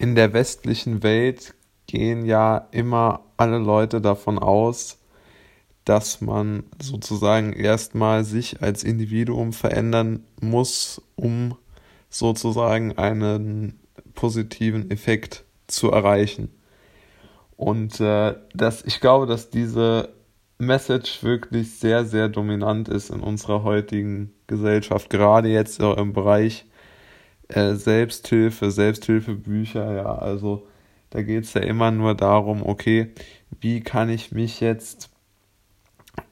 in der westlichen Welt gehen ja immer alle Leute davon aus, dass man sozusagen erstmal sich als Individuum verändern muss, um sozusagen einen positiven Effekt zu erreichen. Und äh, das, ich glaube, dass diese Message wirklich sehr, sehr dominant ist in unserer heutigen Gesellschaft, gerade jetzt im Bereich äh, Selbsthilfe, Selbsthilfebücher, ja, also da geht es ja immer nur darum, okay, wie kann ich mich jetzt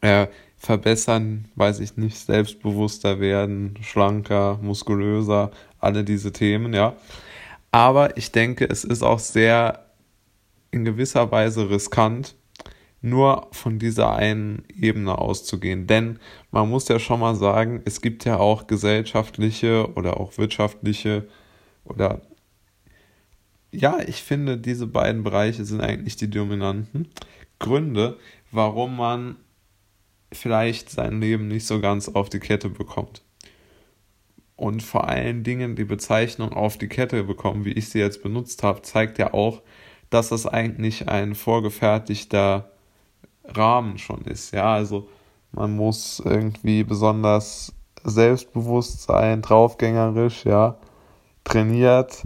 äh, verbessern, weiß ich nicht, selbstbewusster werden, schlanker, muskulöser, alle diese Themen, ja. Aber ich denke, es ist auch sehr in gewisser Weise riskant, nur von dieser einen Ebene auszugehen. Denn man muss ja schon mal sagen, es gibt ja auch gesellschaftliche oder auch wirtschaftliche oder ja, ich finde, diese beiden Bereiche sind eigentlich die dominanten Gründe, warum man vielleicht sein Leben nicht so ganz auf die Kette bekommt. Und vor allen Dingen die Bezeichnung auf die Kette bekommen, wie ich sie jetzt benutzt habe, zeigt ja auch, dass das eigentlich ein vorgefertigter Rahmen schon ist. Ja, also man muss irgendwie besonders selbstbewusst sein, draufgängerisch, ja, trainiert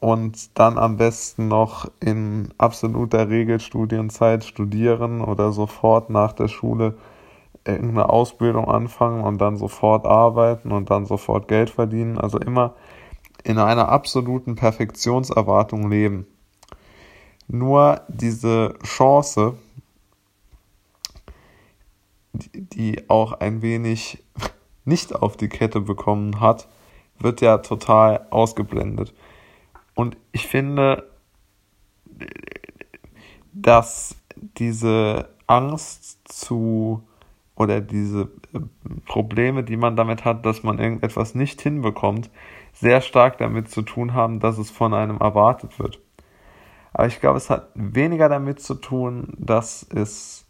und dann am besten noch in absoluter Regelstudienzeit studieren oder sofort nach der Schule irgendeine Ausbildung anfangen und dann sofort arbeiten und dann sofort Geld verdienen. Also immer in einer absoluten Perfektionserwartung leben. Nur diese Chance, die auch ein wenig nicht auf die Kette bekommen hat, wird ja total ausgeblendet. Und ich finde, dass diese Angst zu oder diese äh, Probleme, die man damit hat, dass man irgendetwas nicht hinbekommt, sehr stark damit zu tun haben, dass es von einem erwartet wird. Aber ich glaube, es hat weniger damit zu tun, dass es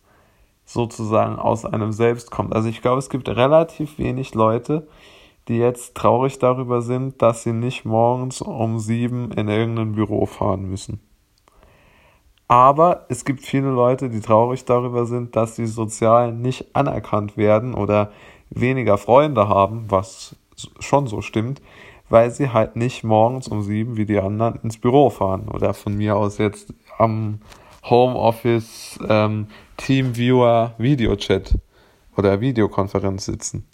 sozusagen aus einem selbst kommt. Also ich glaube, es gibt relativ wenig Leute, die jetzt traurig darüber sind, dass sie nicht morgens um sieben in irgendein Büro fahren müssen. Aber es gibt viele Leute, die traurig darüber sind, dass sie sozial nicht anerkannt werden oder weniger Freunde haben, was schon so stimmt, weil sie halt nicht morgens um sieben wie die anderen ins Büro fahren oder von mir aus jetzt am Homeoffice ähm, Teamviewer Videochat oder Videokonferenz sitzen.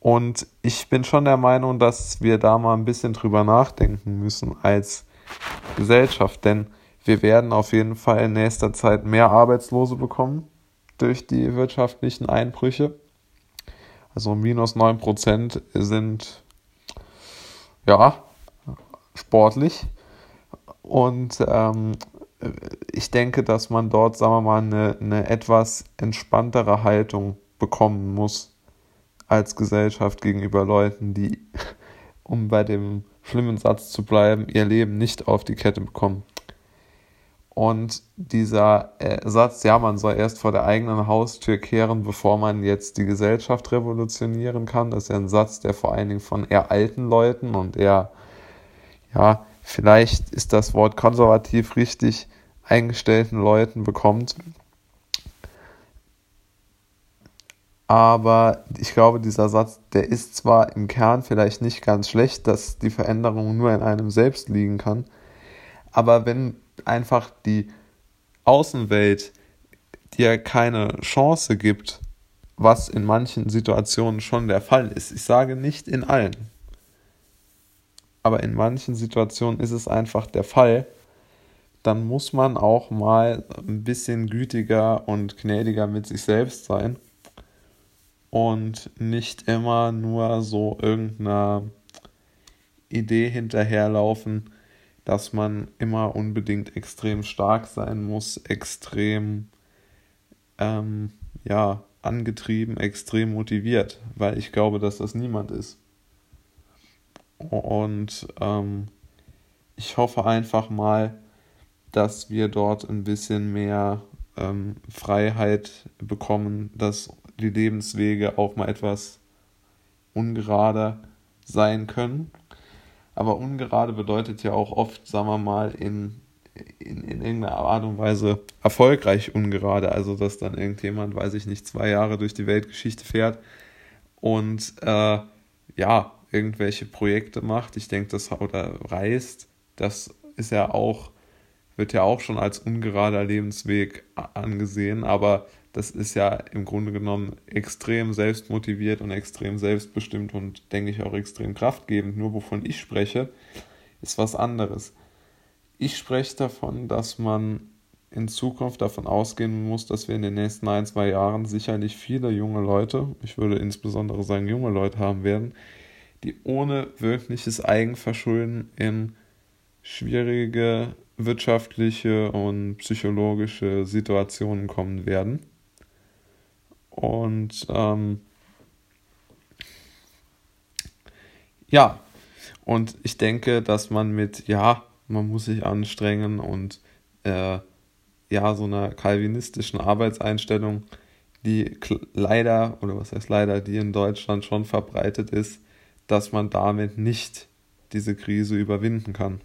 Und ich bin schon der Meinung, dass wir da mal ein bisschen drüber nachdenken müssen als Gesellschaft, denn wir werden auf jeden Fall in nächster Zeit mehr Arbeitslose bekommen durch die wirtschaftlichen Einbrüche. Also minus 9% sind ja sportlich. Und ähm, ich denke, dass man dort, sagen wir mal, eine, eine etwas entspanntere Haltung bekommen muss als Gesellschaft gegenüber Leuten, die, um bei dem schlimmen Satz zu bleiben, ihr Leben nicht auf die Kette bekommen. Und dieser äh, Satz, ja, man soll erst vor der eigenen Haustür kehren, bevor man jetzt die Gesellschaft revolutionieren kann, das ist ja ein Satz, der vor allen Dingen von eher alten Leuten und eher, ja, vielleicht ist das Wort konservativ richtig eingestellten Leuten bekommt. Aber ich glaube, dieser Satz, der ist zwar im Kern vielleicht nicht ganz schlecht, dass die Veränderung nur in einem selbst liegen kann, aber wenn einfach die Außenwelt dir keine Chance gibt, was in manchen Situationen schon der Fall ist. Ich sage nicht in allen, aber in manchen Situationen ist es einfach der Fall. Dann muss man auch mal ein bisschen gütiger und gnädiger mit sich selbst sein und nicht immer nur so irgendeiner Idee hinterherlaufen, dass man immer unbedingt extrem stark sein muss, extrem ähm, ja, angetrieben, extrem motiviert, weil ich glaube, dass das niemand ist. Und ähm, ich hoffe einfach mal, dass wir dort ein bisschen mehr ähm, Freiheit bekommen, dass die Lebenswege auch mal etwas ungerader sein können Aber ungerade bedeutet ja auch oft, sagen wir mal, in, in, in irgendeiner Art und Weise erfolgreich ungerade. Also, dass dann irgendjemand, weiß ich nicht, zwei Jahre durch die Weltgeschichte fährt und äh, ja, irgendwelche Projekte macht. Ich denke, das oder reist, das ist ja auch, wird ja auch schon als ungerader Lebensweg angesehen, aber das ist ja im Grunde genommen extrem selbstmotiviert und extrem selbstbestimmt und denke ich auch extrem kraftgebend. Nur wovon ich spreche, ist was anderes. Ich spreche davon, dass man in Zukunft davon ausgehen muss, dass wir in den nächsten ein, zwei Jahren sicherlich viele junge Leute, ich würde insbesondere sagen junge Leute haben werden, die ohne wirkliches Eigenverschulden in schwierige wirtschaftliche und psychologische Situationen kommen werden. Und ähm, ja, und ich denke, dass man mit, ja, man muss sich anstrengen und äh, ja, so einer kalvinistischen Arbeitseinstellung, die leider, oder was heißt leider, die in Deutschland schon verbreitet ist, dass man damit nicht diese Krise überwinden kann.